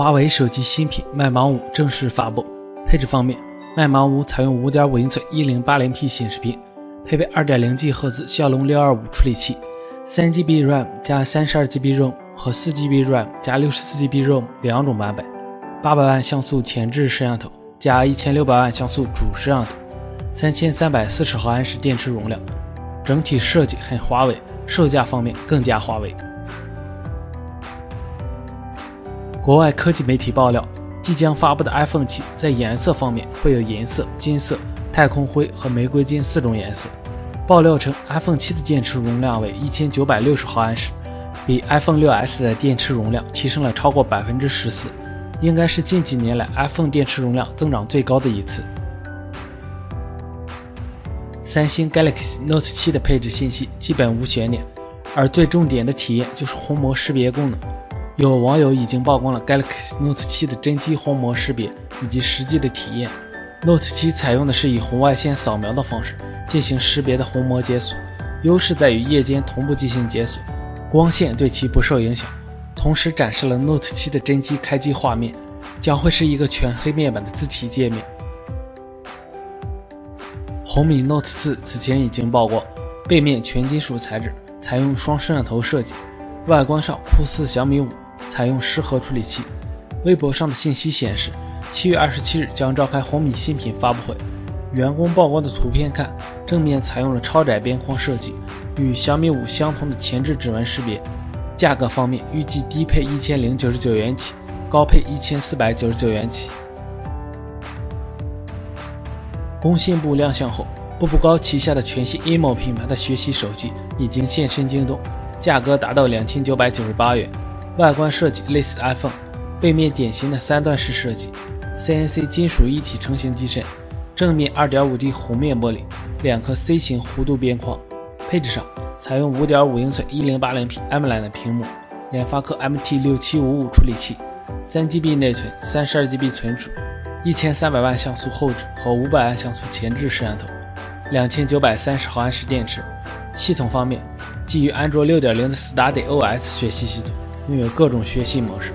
华为手机新品麦芒五正式发布。配置方面，麦芒五采用5.5英寸 1080P 显示屏，配备 2.0G 赫兹骁龙625处理器，3GB RAM 加 32GB ROM 和 4GB RAM 加 64GB ROM 两种版本，800万像素前置摄像头加1600万像素主摄像头，3340毫安时电池容量，整体设计很华为，售价方面更加华为。国外科技媒体爆料，即将发布的 iPhone 七在颜色方面会有银色、金色、太空灰和玫瑰金四种颜色。爆料称，iPhone 七的电池容量为一千九百六十毫安时，比 iPhone 6s 的电池容量提升了超过百分之十四，应该是近几年来 iPhone 电池容量增长最高的一次。三星 Galaxy Note 7的配置信息基本无悬念，而最重点的体验就是虹膜识别功能。有网友已经曝光了 Galaxy Note 7的真机虹膜识别以及实际的体验。Note 7采用的是以红外线扫描的方式进行识别的虹膜解锁，优势在于夜间同步进行解锁，光线对其不受影响。同时展示了 Note 7的真机开机画面，将会是一个全黑面板的字体界面。红米 Note 4此前已经曝光，背面全金属材质，采用双摄像头设计，外观上酷似小米五。采用十核处理器。微博上的信息显示，七月二十七日将召开红米新品发布会。员工曝光的图片看，正面采用了超窄边框设计，与小米五相同的前置指纹识别。价格方面，预计低配一千零九十九元起，高配一千四百九十九元起。工信部亮相后，步步高旗下的全新 imo 品牌的学习手机已经现身京东，价格达到两千九百九十八元。外观设计类似 iPhone，背面典型的三段式设计，CNC 金属一体成型机身，正面 2.5D 弧面玻璃，两颗 C 型弧度边框。配置上采用5.5英寸 1080P AMOLED 的屏幕，联发科 MT6755 处理器，3GB 内存，32GB 存储，1300万像素后置和500万像素前置摄像头，2930毫安时电池。系统方面，基于安卓6.0的 Study OS 学习系统。拥有各种学习模式，